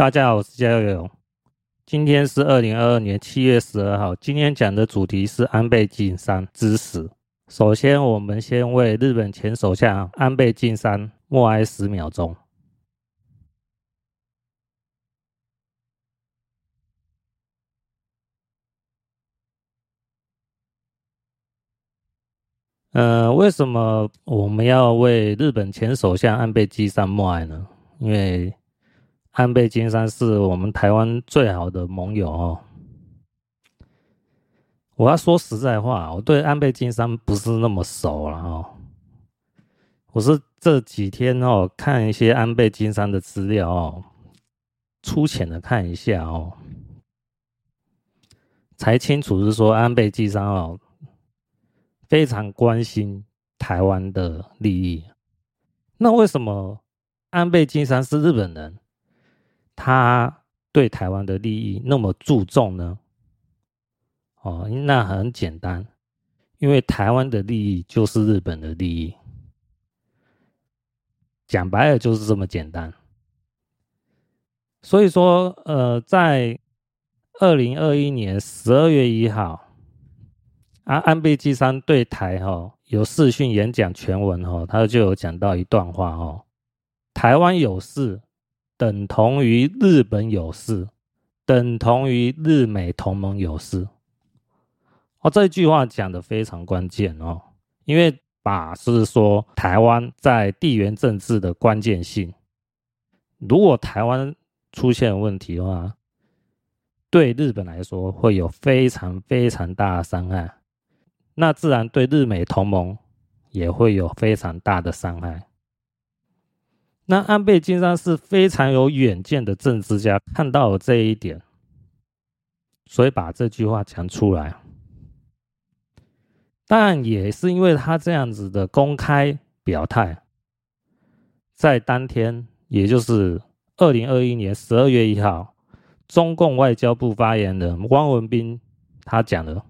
大家好，我是加油。今天是二零二二年七月十二号。今天讲的主题是安倍晋三之死。首先，我们先为日本前首相安倍晋三默哀十秒钟。呃，为什么我们要为日本前首相安倍晋三默哀呢？因为安倍晋三是我们台湾最好的盟友哦。我要说实在话，我对安倍晋三不是那么熟了哦。我是这几天哦看一些安倍晋三的资料哦，粗浅的看一下哦，才清楚是说安倍晋三哦非常关心台湾的利益。那为什么安倍晋三是日本人？他对台湾的利益那么注重呢？哦，那很简单，因为台湾的利益就是日本的利益，讲白了就是这么简单。所以说，呃，在二零二一年十二月一号，安安倍晋三对台哈、哦、有视讯演讲全文哈、哦，他就有讲到一段话哦，台湾有事。等同于日本有事，等同于日美同盟有事。哦，这句话讲得非常关键哦，因为把是说台湾在地缘政治的关键性，如果台湾出现问题的话，对日本来说会有非常非常大的伤害，那自然对日美同盟也会有非常大的伤害。那安倍晋三是非常有远见的政治家，看到了这一点，所以把这句话讲出来。但也是因为他这样子的公开表态，在当天，也就是二零二一年十二月一号，中共外交部发言人汪文斌他讲了：“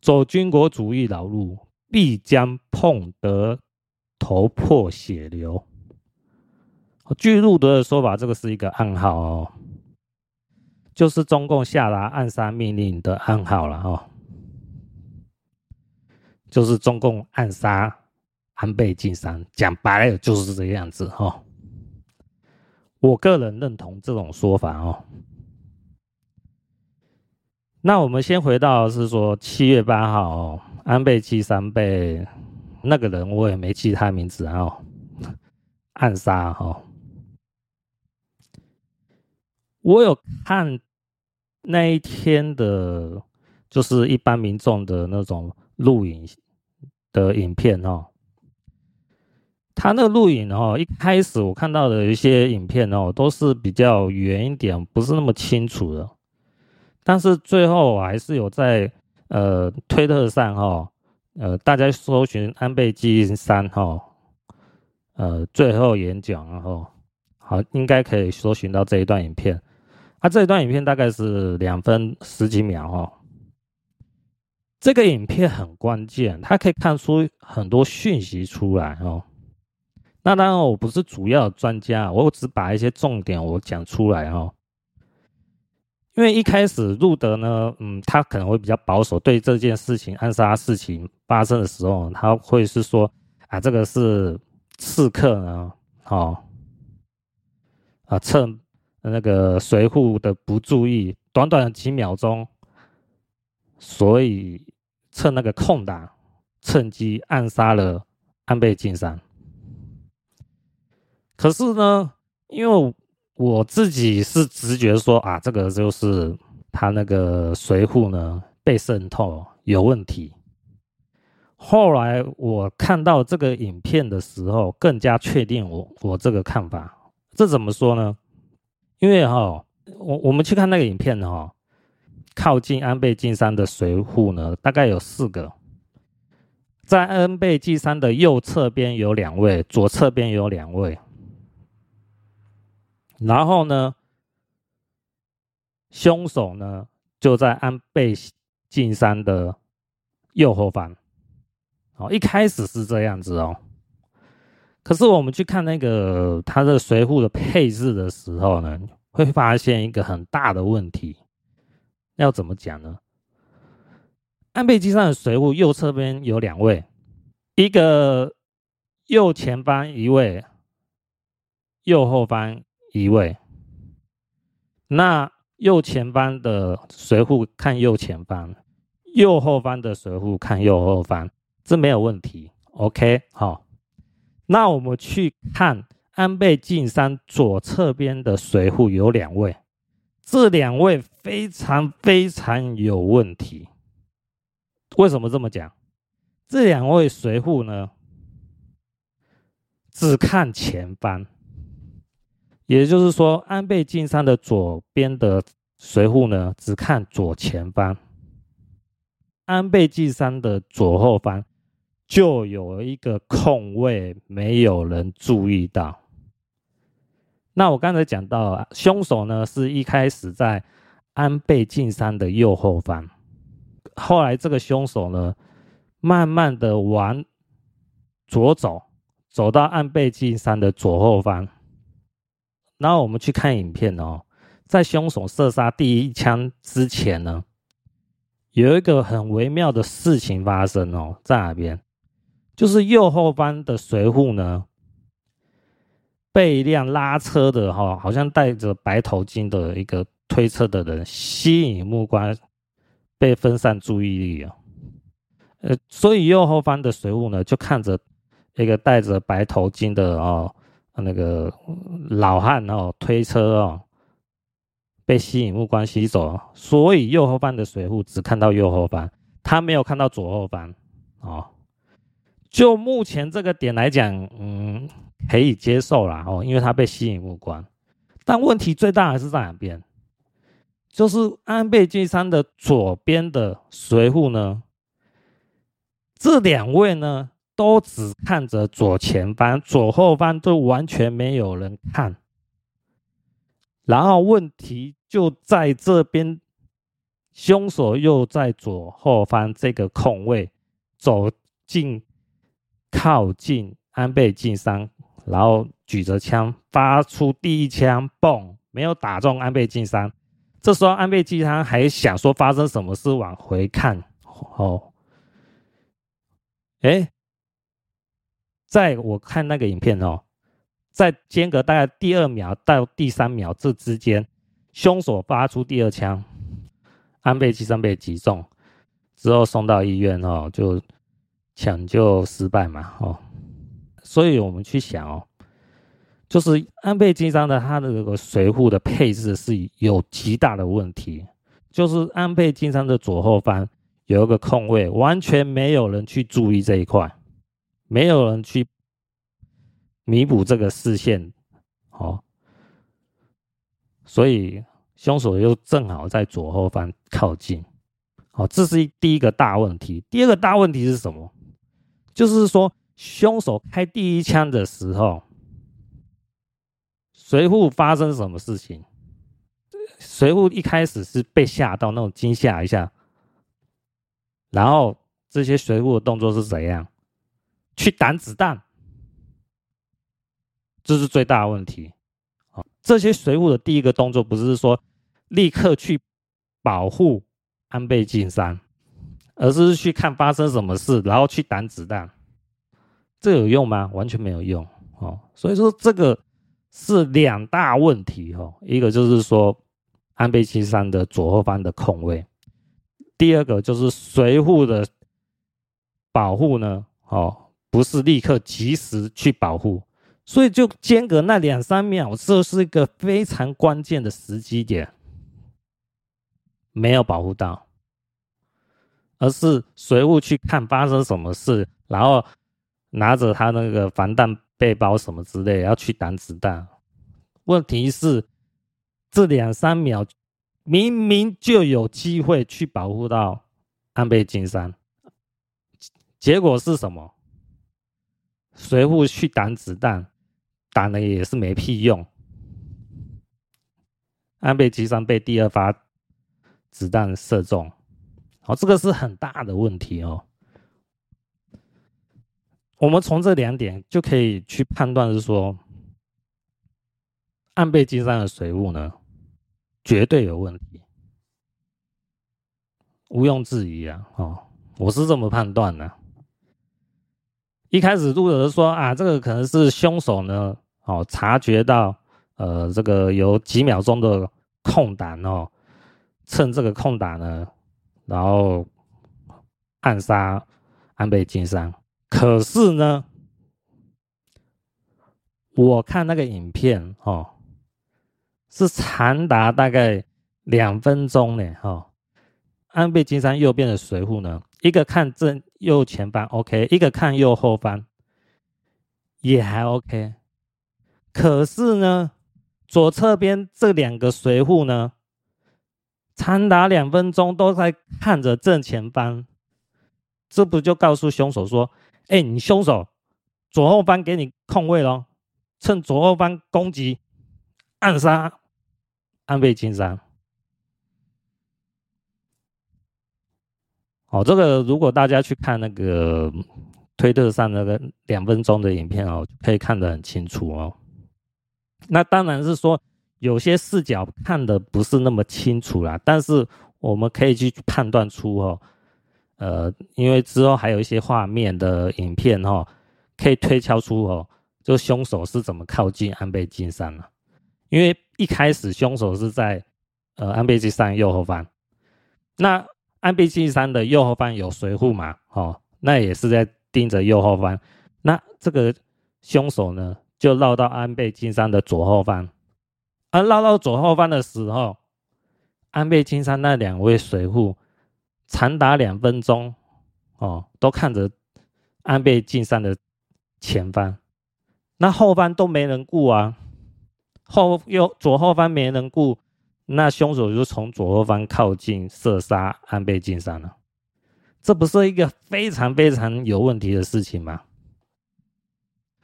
走军国主义老路，必将碰得头破血流。”据路德的说法，这个是一个暗号哦，就是中共下达暗杀命令的暗号了哦，就是中共暗杀安倍晋三，讲白了就是这个样子哦。我个人认同这种说法哦。那我们先回到是说七月八号哦，安倍晋三被那个人我也没记他名字哦，暗杀哦。我有看那一天的，就是一般民众的那种录影的影片哦。他那个录影哦，一开始我看到的一些影片哦，都是比较远一点，不是那么清楚的。但是最后我还是有在呃推特上哈，呃大家搜寻安倍晋三哈，呃最后演讲然后好应该可以搜寻到这一段影片。啊，这一段影片大概是两分十几秒哦。这个影片很关键，它可以看出很多讯息出来哦。那当然，我不是主要专家，我只把一些重点我讲出来哦。因为一开始路德呢，嗯，他可能会比较保守，对这件事情暗杀事情发生的时候，他会是说啊，这个是刺客呢，哦，啊，趁。那个随扈的不注意，短短几秒钟，所以趁那个空档，趁机暗杀了安倍晋三。可是呢，因为我自己是直觉说啊，这个就是他那个随扈呢被渗透有问题。后来我看到这个影片的时候，更加确定我我这个看法。这怎么说呢？因为哈，我我们去看那个影片哈，靠近安倍晋三的随扈呢，大概有四个，在安倍晋三的右侧边有两位，左侧边有两位，然后呢，凶手呢就在安倍晋三的右后方，哦，一开始是这样子哦。可是我们去看那个他的随护的配置的时候呢，会发现一个很大的问题。要怎么讲呢？安倍晋三的随护右侧边有两位，一个右前方一位，右后方一位。那右前方的随护看右前方，右后方的随护看右后方，这没有问题。OK，好。那我们去看安倍晋三左侧边的随扈有两位，这两位非常非常有问题。为什么这么讲？这两位随扈呢，只看前方，也就是说，安倍晋三的左边的随扈呢，只看左前方，安倍晋三的左后方。就有一个空位，没有人注意到。那我刚才讲到，凶手呢是一开始在安倍晋三的右后方，后来这个凶手呢，慢慢的往左走，走到安倍晋三的左后方。然后我们去看影片哦，在凶手射杀第一枪之前呢，有一个很微妙的事情发生哦，在哪边？就是右后方的随扈呢，被一辆拉车的哈，好像戴着白头巾的一个推车的人吸引目光，被分散注意力啊。呃，所以右后方的随扈呢，就看着一个戴着白头巾的哦，那个老汉哦，推车哦，被吸引目光吸走，所以右后方的随扈只看到右后方，他没有看到左后方哦。就目前这个点来讲，嗯，可以接受啦哦，因为他被吸引目光。但问题最大还是在哪边？就是安倍晋三的左边的随扈呢，这两位呢都只看着左前方，左后方都完全没有人看。然后问题就在这边，凶手又在左后方这个空位走进。靠近安倍晋三，然后举着枪发出第一枪，嘣，没有打中安倍晋三。这时候安倍晋三还想说发生什么事，往回看，哦，哎，在我看那个影片哦，在间隔大概第二秒到第三秒这之间，凶手发出第二枪，安倍晋三被击中，之后送到医院哦，就。抢救失败嘛，哦，所以我们去想哦，就是安倍晋三的他的这个随扈的配置是有极大的问题，就是安倍晋三的左后方有一个空位，完全没有人去注意这一块，没有人去弥补这个视线，哦，所以凶手又正好在左后方靠近，哦，这是第一个大问题。第二个大问题是什么？就是说，凶手开第一枪的时候，随扈发生什么事情？随扈一开始是被吓到，那种惊吓一下，然后这些随扈的动作是怎样？去挡子弹，这是最大的问题。啊，这些随扈的第一个动作不是说立刻去保护安倍晋三。而是去看发生什么事，然后去挡子弹，这有用吗？完全没有用哦。所以说这个是两大问题哦。一个就是说安倍晋三的左后方的空位，第二个就是随护的保护呢，哦，不是立刻及时去保护，所以就间隔那两三秒，这是一个非常关键的时机点，没有保护到。而是随扈去看发生什么事，然后拿着他那个防弹背包什么之类，要去挡子弹。问题是，这两三秒明明就有机会去保护到安倍晋三，结果是什么？随扈去挡子弹，挡了也是没屁用。安倍晋三被第二发子弹射中。好，这个是很大的问题哦。我们从这两点就可以去判断，是说，安倍晋三的随扈呢，绝对有问题，毋庸置疑啊！哦，我是这么判断的。一开始录的说啊，这个可能是凶手呢，哦，察觉到呃，这个有几秒钟的空档哦，趁这个空档呢，然后暗杀安倍晋三。可是呢，我看那个影片哦，是长达大概两分钟呢，哦，安倍晋三右边的随扈呢，一个看正右前方，OK，一个看右后方，也还 OK。可是呢，左侧边这两个随扈呢，长达两分钟都在看着正前方，这不就告诉凶手说：“哎，你凶手，左后方给你空位咯，趁左后方攻击，暗杀安倍晋三。”哦，这个如果大家去看那个推特上那个两分钟的影片哦，可以看得很清楚哦。那当然是说有些视角看得不是那么清楚啦，但是我们可以去判断出哦，呃，因为之后还有一些画面的影片哦，可以推敲出哦，就凶手是怎么靠近安倍晋三了。因为一开始凶手是在呃安倍晋三右后方，那。安倍晋三的右后方有随护嘛？哦，那也是在盯着右后方。那这个凶手呢，就绕到安倍晋三的左后方。而绕到左后方的时候，安倍晋三那两位水户长达两分钟，哦，都看着安倍晋三的前方。那后方都没人顾啊，后右左后方没人顾。那凶手就从左后方靠近射杀安倍晋三了，这不是一个非常非常有问题的事情吗？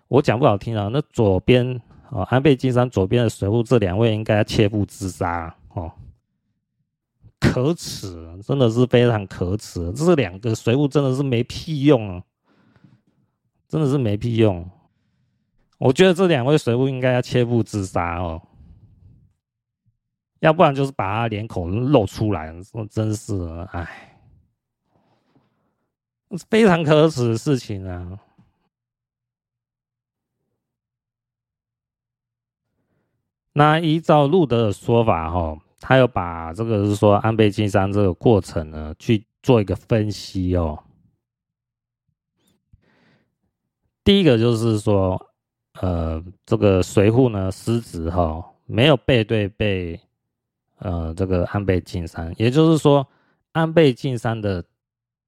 我讲不好听啊，那左边哦，安倍晋三左边的随扈这两位应该切腹自杀哦，可耻，真的是非常可耻，这两个随扈真的是没屁用啊，真的是没屁用。我觉得这两位随扈应该要切腹自杀哦。要不然就是把他脸孔露出来，说真是哎，非常可耻的事情啊。那依照路德的说法，哈，他有把这个是说安倍晋三这个过程呢去做一个分析哦。第一个就是说，呃，这个随扈呢失职哈，没有背对背。呃，这个安倍晋三，也就是说，安倍晋三的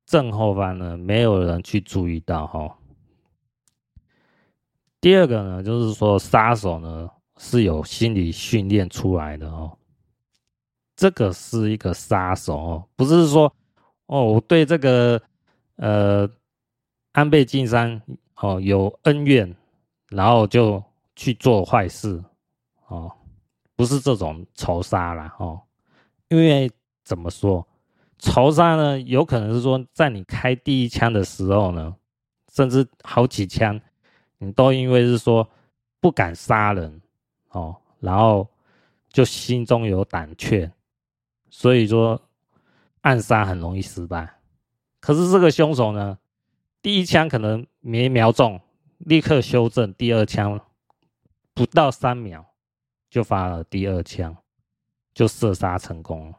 正后方呢，没有人去注意到哈。第二个呢，就是说杀手呢是有心理训练出来的哦。这个是一个杀手哦，不是说哦，我对这个呃安倍晋三哦有恩怨，然后就去做坏事哦。不是这种仇杀啦，哦，因为怎么说，仇杀呢？有可能是说，在你开第一枪的时候呢，甚至好几枪，你都因为是说不敢杀人哦，然后就心中有胆怯，所以说暗杀很容易失败。可是这个凶手呢，第一枪可能没瞄中，立刻修正，第二枪不到三秒。就发了第二枪，就射杀成功了。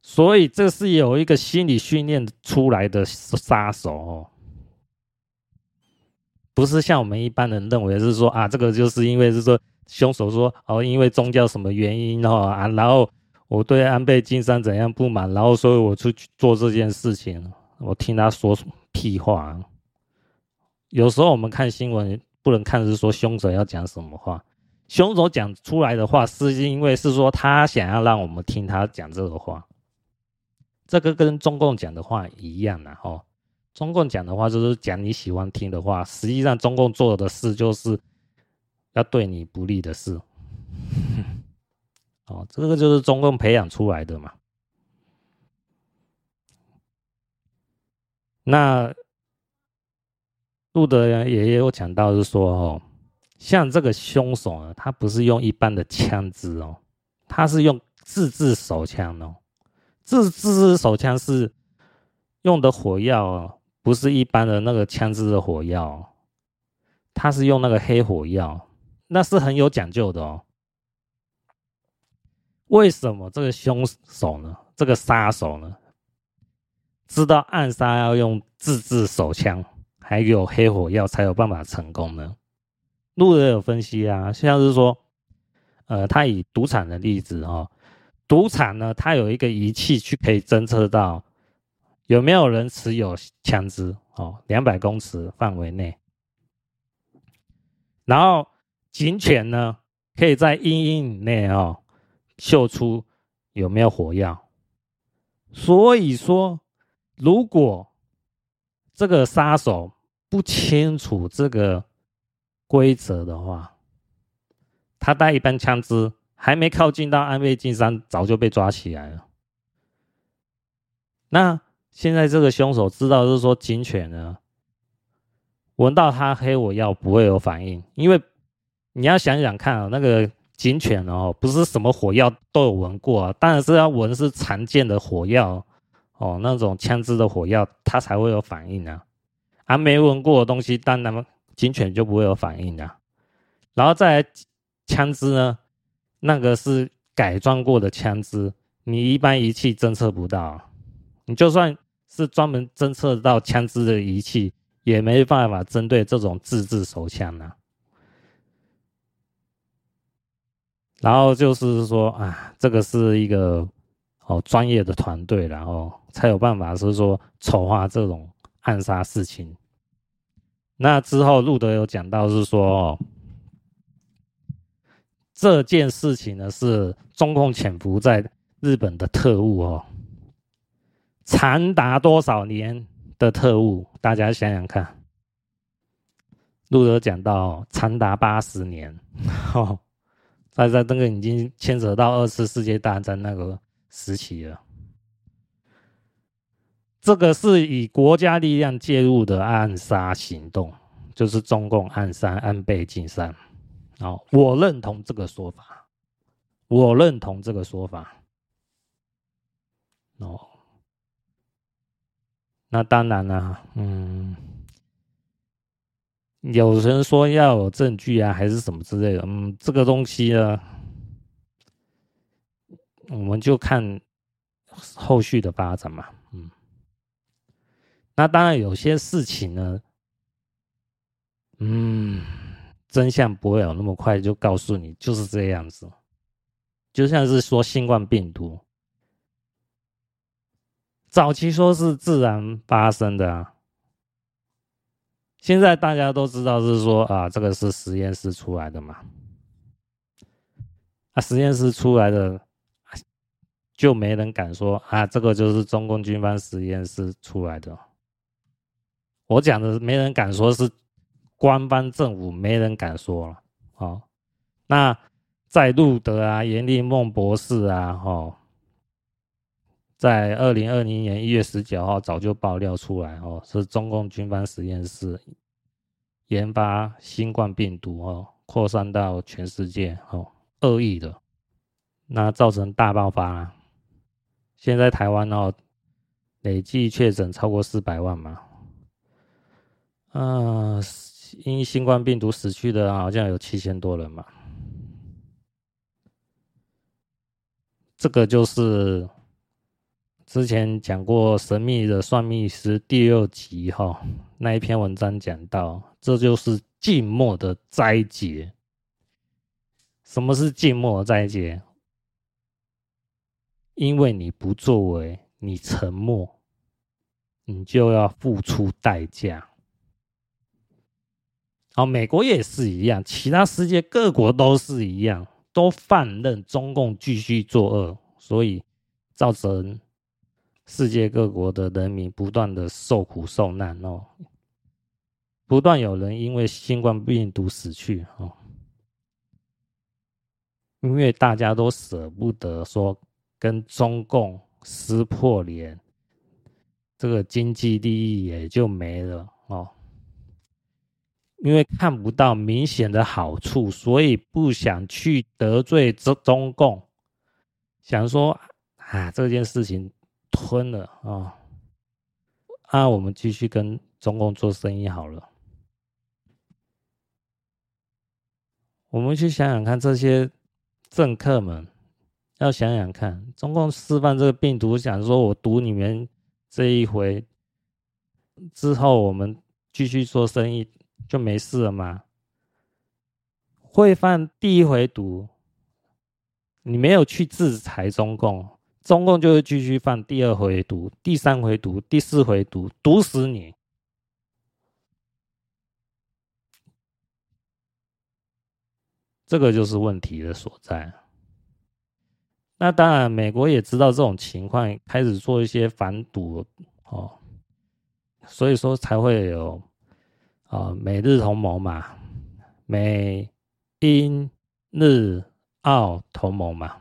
所以这是有一个心理训练出来的杀手哦，不是像我们一般人认为是说啊，这个就是因为是说凶手说哦，因为宗教什么原因哦啊，然后我对安倍晋三怎样不满，然后所以我出去做这件事情。我听他说屁话。有时候我们看新闻。不能看是说凶手要讲什么话，凶手讲出来的话是因为是说他想要让我们听他讲这个话，这个跟中共讲的话一样的哦。中共讲的话就是讲你喜欢听的话，实际上中共做的事就是要对你不利的事。哦，这个就是中共培养出来的嘛。那。路德也有讲到，是说哦，像这个凶手呢，他不是用一般的枪支哦，他是用自制手枪哦，自制手枪是用的火药哦，不是一般的那个枪支的火药，它是用那个黑火药，那是很有讲究的哦。为什么这个凶手呢？这个杀手呢？知道暗杀要用自制手枪，还有黑火药才有办法成功呢？路人有分析啊，像是说，呃，他以赌场的例子哦，赌场呢，它有一个仪器去可以侦测到有没有人持有枪支哦，两百公尺范围内，然后警犬呢，可以在阴影内哦。嗅出有没有火药，所以说，如果这个杀手不清楚这个规则的话，他带一般枪支还没靠近到安倍晋三，早就被抓起来了。那现在这个凶手知道，就是说警犬呢，闻到他黑火药不会有反应，因为你要想想看啊，那个。警犬哦，不是什么火药都有闻过啊，当然是要闻是常见的火药哦，那种枪支的火药，它才会有反应啊。啊，没闻过的东西，当然警犬就不会有反应啊。然后再来枪支呢，那个是改装过的枪支，你一般仪器侦测不到，你就算是专门侦测到枪支的仪器，也没办法针对这种自制手枪啊。然后就是说啊，这个是一个哦专业的团队，然后才有办法是说筹划这种暗杀事情。那之后路德有讲到是说哦，这件事情呢是中共潜伏在日本的特务哦，长达多少年的特务？大家想想看，路德讲到长达八十年，哦。在在这个已经牵扯到二次世界大战那个时期了，这个是以国家力量介入的暗杀行动，就是中共暗杀安倍晋三。哦，我认同这个说法，我认同这个说法。哦，那当然了，嗯。有人说要有证据啊，还是什么之类的。嗯，这个东西呢，我们就看后续的发展嘛。嗯，那当然有些事情呢，嗯，真相不会有那么快就告诉你，就是这样子。就像是说新冠病毒，早期说是自然发生的啊。现在大家都知道是说啊，这个是实验室出来的嘛？啊，实验室出来的就没人敢说啊，这个就是中共军方实验室出来的。我讲的没人敢说是官方政府，没人敢说了。哦，那在路德啊、严立梦博士啊，哦，在二零二零年一月十九号早就爆料出来哦，是中共军方实验室研发新冠病毒哦，扩散到全世界哦，恶意的，那造成大爆发。现在台湾哦，累计确诊超过四百万嘛，嗯，因新冠病毒死去的好像有七千多人嘛，这个就是。之前讲过《神秘的算命师》第六集哈，那一篇文章讲到，这就是静默的灾劫。什么是静默的灾劫？因为你不作为，你沉默，你就要付出代价。好，美国也是一样，其他世界各国都是一样，都放任中共继续作恶，所以造成。世界各国的人民不断的受苦受难哦，不断有人因为新冠病毒死去哦，因为大家都舍不得说跟中共撕破脸，这个经济利益也就没了哦，因为看不到明显的好处，所以不想去得罪中中共想说啊，这件事情吞了啊、啊，我们继续跟中共做生意好了。我们去想想看，这些政客们要想想看，中共示范这个病毒，想说我毒你们这一回之后，我们继续做生意就没事了吗？会犯第一回毒，你没有去制裁中共，中共就会继续放第二回毒、第三回毒、第四回毒，毒死你。这个就是问题的所在。那当然，美国也知道这种情况，开始做一些反毒哦，所以说才会有啊、美日同盟嘛，美英日澳同盟嘛。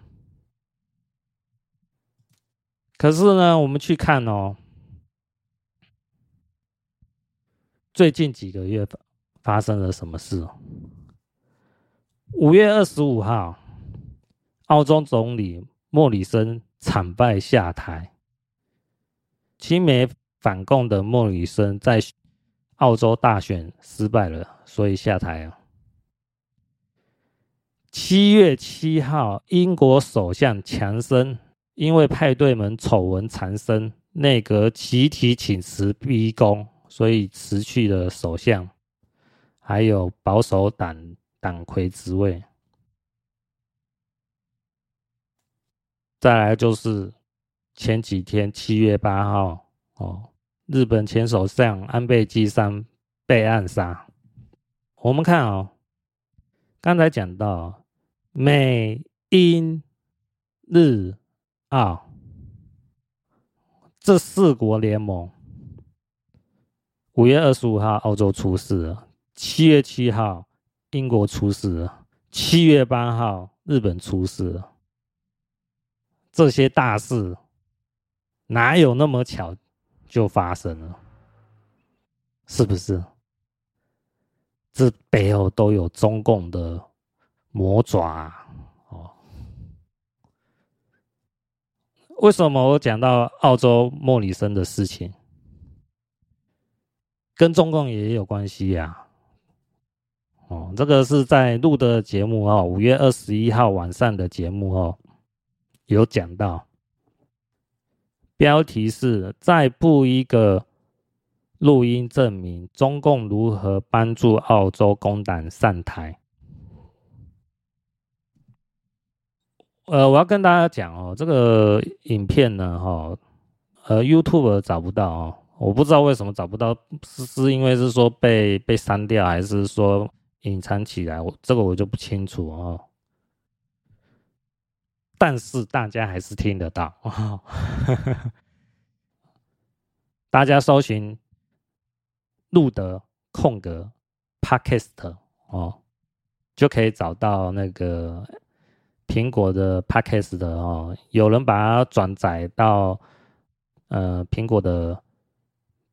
可是呢，我们去看哦，最近几个月发生了什么事？五月二十五号，澳洲总理莫里森惨败下台。亲美反共的莫里森在澳洲大选失败了，所以下台了。七月七号，英国首相强生因为派对门丑闻缠身，内阁集体请辞逼宫，所以辞去了首相，还有保守党。党魁职位，再来就是前几天七月八号哦，日本前首相安倍晋三被暗杀。我们看哦，刚才讲到美英日啊这四国联盟，五月二十五号澳洲出事了，七月七号。英国出事了，七月八号日本出事了，这些大事哪有那么巧就发生了？是不是？这背后都有中共的魔爪，哦。为什么我讲到澳洲莫里森的事情，跟中共也有关系呀？哦，这个是在录的节目哦，五月二十一号晚上的节目哦，有讲到，标题是再布一个录音证明中共如何帮助澳洲工党上台。呃，我要跟大家讲哦，这个影片呢，哈，呃，YouTube 找不到哦，我不知道为什么找不到，是是因为是说被被删掉，还是说？隐藏起来，我这个我就不清楚哦。但是大家还是听得到，哦、大家搜寻路德空格 Podcast 哦，就可以找到那个苹果的 Podcast 的哦。有人把它转载到呃苹果的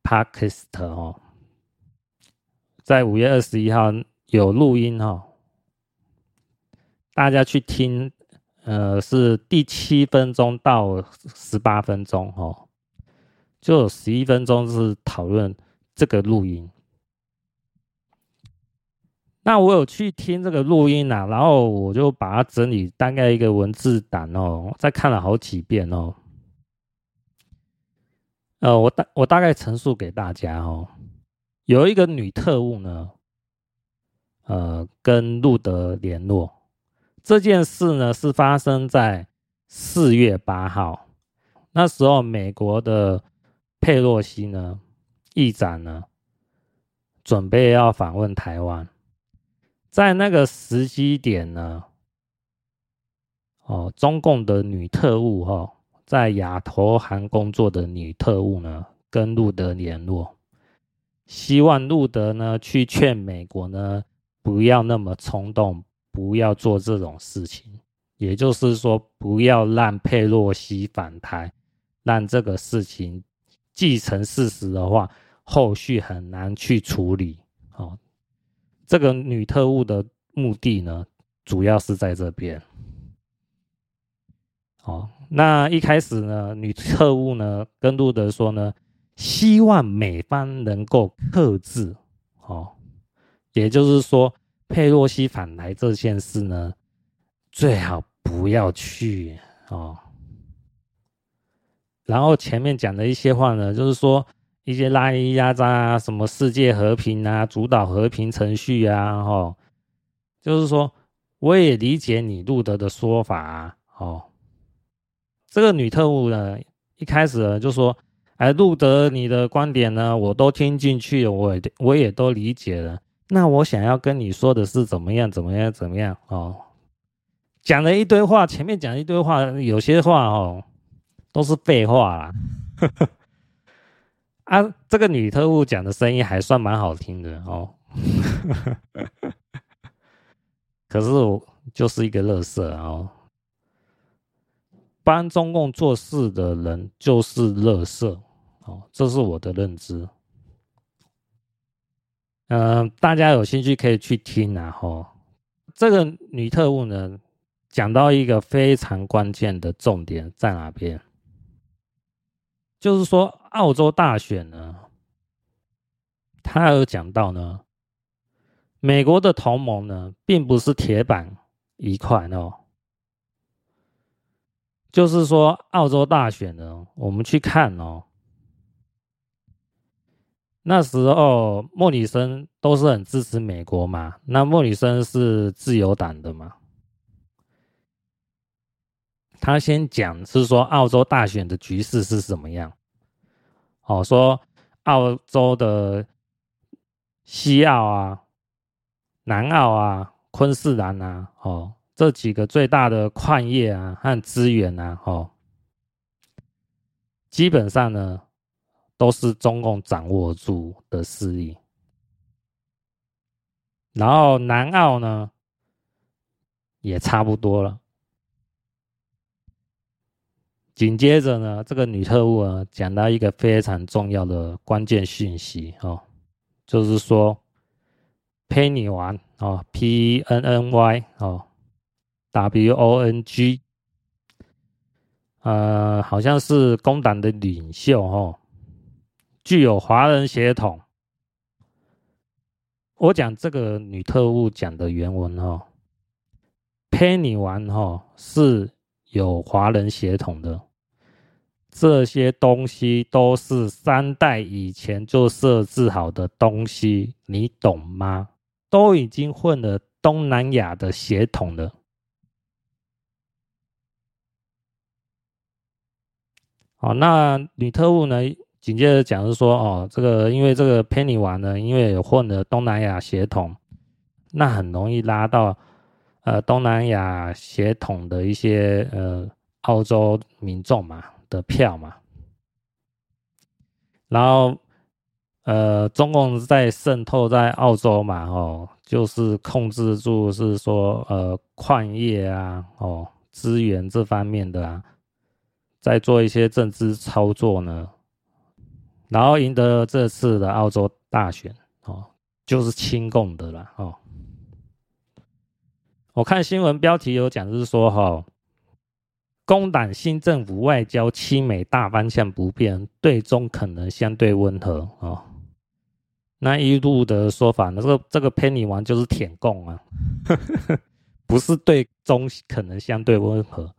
Podcast 哦，在五月二十一号。有录音、哦，大家去听，呃，是第七分钟到十八分钟哦，就有十一分钟是讨论这个录音。那我有去听这个录音啊，然后我就把它整理大概一个文字档哦，再看了好几遍哦。呃，我大我大概陈述给大家哦，有一个女特务呢。呃，跟路德联络这件事呢，是发生在四月八号。那时候，美国的佩洛西呢，议长呢，准备要访问台湾。在那个时机点呢，哦，中共的女特务哈、哦，在亚投行工作的女特务呢，跟路德联络，希望路德呢去劝美国呢。不要那么冲动，不要做这种事情。也就是说，不要让佩洛西返台，让这个事情既成事实的话，后续很难去处理。哦，这个女特务的目的呢，主要是在这边。哦，那一开始呢，女特务呢跟路德说呢，希望美方能够克制，哦，也就是说，佩洛西返台这件事呢，最好不要去哦。然后前面讲的一些话呢，就是说一些拉里拉杂啊，什么世界和平啊，主导和平程序啊，哦，就是说我也理解你路德的说法啊，哦，这个女特务呢，一开始呢就说。哎，路德，你的观点呢，我都听进去了，我我也都理解了。那我想要跟你说的是怎么样，怎么样，怎么样哦？讲了一堆话，前面讲一堆话，有些话哦都是废话啦。啊，这个女特务讲的声音还算蛮好听的哦。可是我就是一个垃圾哦。帮中共做事的人就是垃圾，哦，这是我的认知。嗯、大家有兴趣可以去听啊，吼，这个女特务呢，讲到一个非常关键的重点在哪边？就是说，澳洲大选呢，他有讲到呢，美国的同盟呢，并不是铁板一块哦。就是说，澳洲大选呢，我们去看哦。那时候莫里森都是很支持美国嘛，那莫里森是自由党的嘛。他先讲是说澳洲大选的局势是什么样。哦，说澳洲的西澳啊、南澳啊、昆士兰啊，哦。这几个最大的矿业啊和资源啊，哦，基本上呢都是中共掌握住的势力。然后南澳呢也差不多了。紧接着呢，这个女特务啊讲到一个非常重要的关键讯息哦，就是说，Penny 哦，P N N Y 哦。W O N G，呃，好像是工党的领袖哦，具有华人血统。我讲这个女特务讲的原文哦，Penny 王哦是有华人血统的，这些东西都是三代以前就设置好的东西，你懂吗？都已经混了东南亚的血统了。哦，那女特务呢？紧接着讲是说，哦，这个因为这个 Penny 王呢，因为混了东南亚血统，那很容易拉到呃东南亚血统的一些呃澳洲民众嘛的票嘛。然后呃，中共在渗透在澳洲嘛，哦，就是控制住是说呃矿业啊，哦资源这方面的啊。在做一些政治操作呢，然后赢得这次的澳洲大选哦，就是亲共的了哦。我看新闻标题有讲，就是说哈，工党新政府外交亲美大方向不变，对中可能相对温和哦。那一路的说法呢，这个这个 Penny 王就是舔共啊，不是对中可能相对温和。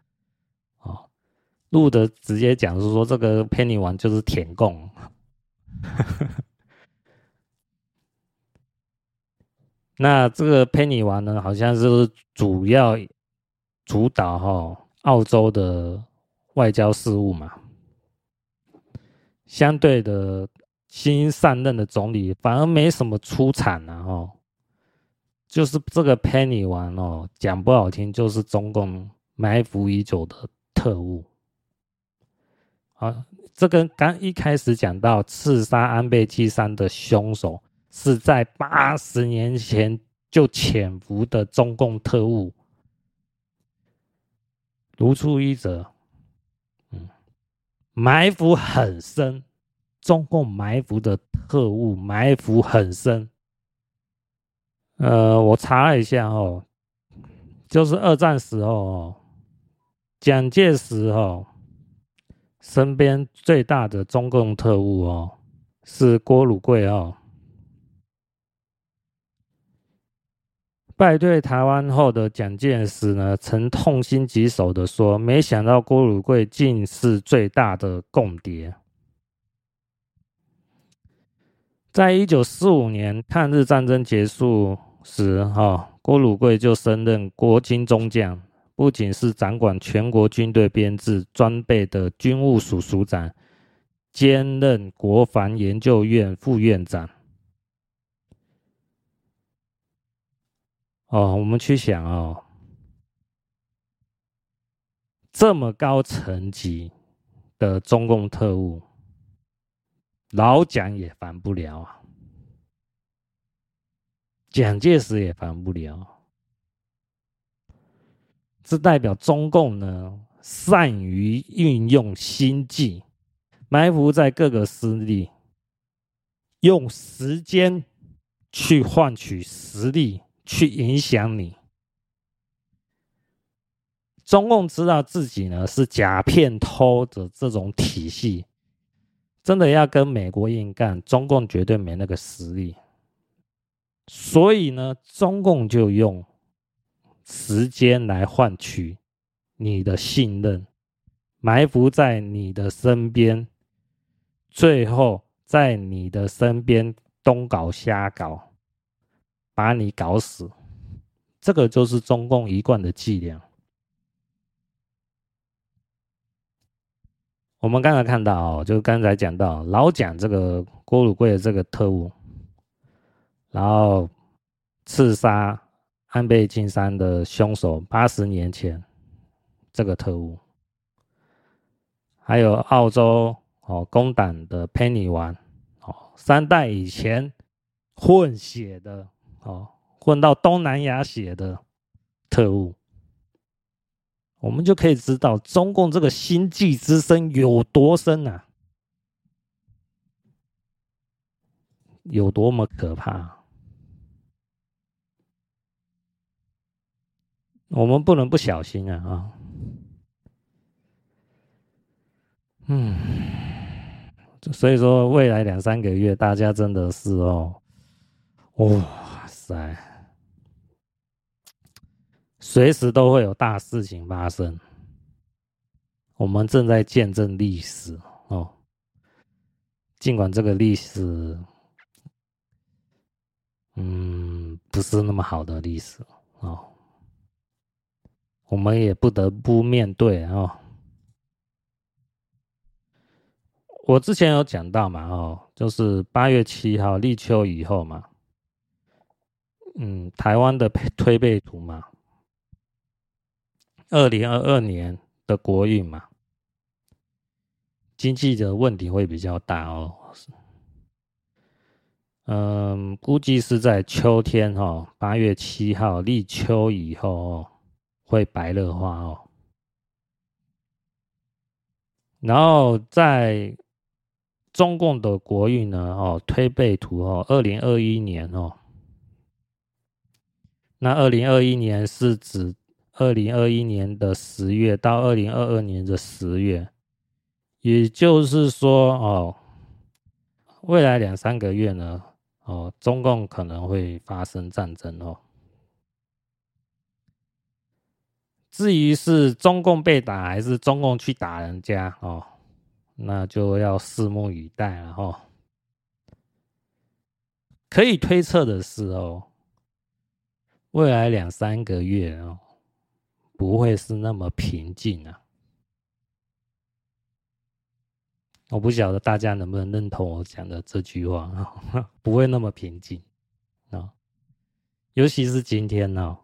路德直接讲是说，这个 Penny 王就是舔共，那这个 Penny 王呢，好像是主要主导哈澳洲的外交事务嘛。相对的，新上任的总理反而没什么出场啊，哦，就是这个 Penny 王哦，讲不好听，就是中共埋伏已久的特务。啊，这跟刚一开始讲到刺杀安倍晋三的凶手是在八十年前就潜伏的中共特务，如出一辙。嗯，埋伏很深，中共埋伏的特务埋伏很深。呃，我查了一下哦，就是二战时候哦。蒋介石哦，身边最大的中共特务哦，是郭汝贵哦。败退台湾后的蒋介石呢，曾痛心疾首的说：“没想到郭汝瑰竟是最大的共谍。”在一九四五年抗日战争结束时，哈，郭汝瑰就升任国军中将，不仅是掌管全国军队编制装备的军务署署长，兼任国防研究院副院长。哦，我们去想哦，这么高层级的中共特务，老蒋也烦不了啊，蒋介石也烦不了，这代表中共呢，善于运用心计，埋伏在各个势力，用时间去换取实力。去影响你，中共知道自己呢是假骗偷的这种体系，真的要跟美国硬干，中共绝对没那个实力。所以呢，中共就用时间来换取你的信任，埋伏在你的身边，最后在你的身边东搞瞎搞。把你搞死，这个就是中共一贯的伎俩。我们刚才看到，就刚才讲到老蒋这个郭汝贵的这个特务，然后刺杀安倍晋三的凶手，八十年前这个特务，还有澳洲哦工党的佩尼王哦，三代以前混血的。哦，混到东南亚血的特务，我们就可以知道中共这个心计之深有多深啊，有多么可怕。我们不能不小心啊！啊，嗯，所以说未来两三个月，大家真的是哦，哇。在，随时都会有大事情发生。我们正在见证历史哦，尽管这个历史，嗯，不是那么好的历史哦，我们也不得不面对哦。我之前有讲到嘛，哦，就是八月七号立秋以后嘛。嗯，台湾的推背图嘛，二零二二年的国运嘛，经济的问题会比较大哦。嗯，估计是在秋天哦，八月七号立秋以后哦，会白热化哦。然后在中共的国运呢，哦，推背图哦，二零二一年哦。那二零二一年是指二零二一年的十月到二零二二年的十月，也就是说哦，未来两三个月呢，哦，中共可能会发生战争哦。至于是中共被打还是中共去打人家哦，那就要拭目以待了哦。可以推测的是哦。未来两三个月哦，不会是那么平静啊！我不晓得大家能不能认同我讲的这句话啊？不会那么平静啊！尤其是今天呢，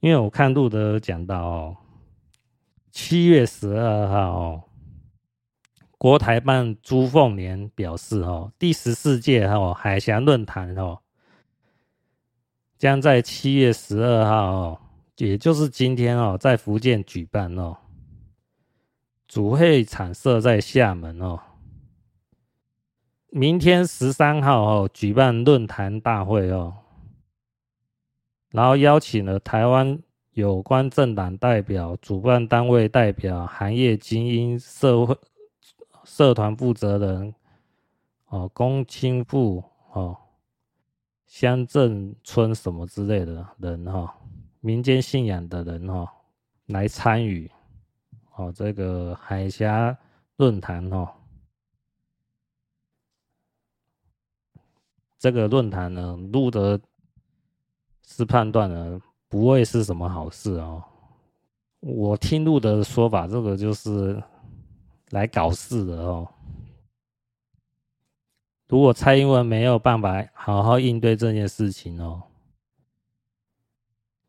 因为我看路德讲到哦，七月十二号，国台办朱凤莲表示哦，第十四届哦海峡论坛哦。将在七月十二号哦，也就是今天哦，在福建举办哦，主会场设在厦门哦。明天十三号哦，举办论坛大会哦，然后邀请了台湾有关政党代表、主办单位代表、行业精英、社会社团负责人、哦，公亲部、哦，乡镇村什么之类的人哈、哦，民间信仰的人哈、哦，来参与哦，这个海峡论坛哦，这个论坛呢，录的是判断呢。不会是什么好事哦。我听路的说法，这个就是来搞事的哦。如果蔡英文没有办法好好应对这件事情哦，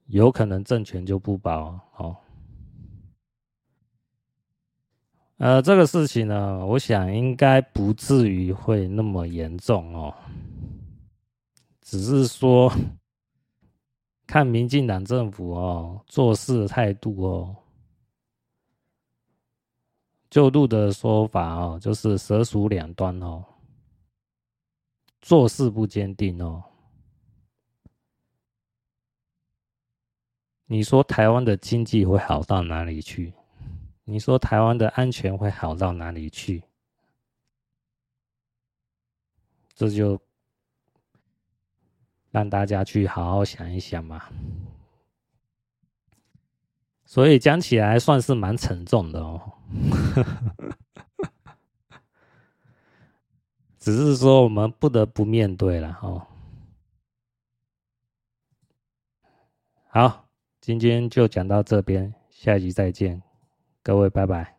有可能政权就不保哦。呃，这个事情呢，我想应该不至于会那么严重哦，只是说。看民进党政府哦做事的态度哦，就路的说法哦，就是蛇鼠两端哦，做事不坚定哦。你说台湾的经济会好到哪里去？你说台湾的安全会好到哪里去？这就。让大家去好好想一想嘛，所以讲起来算是蛮沉重的哦，只是说我们不得不面对了哦。好，今天就讲到这边，下集再见，各位拜拜。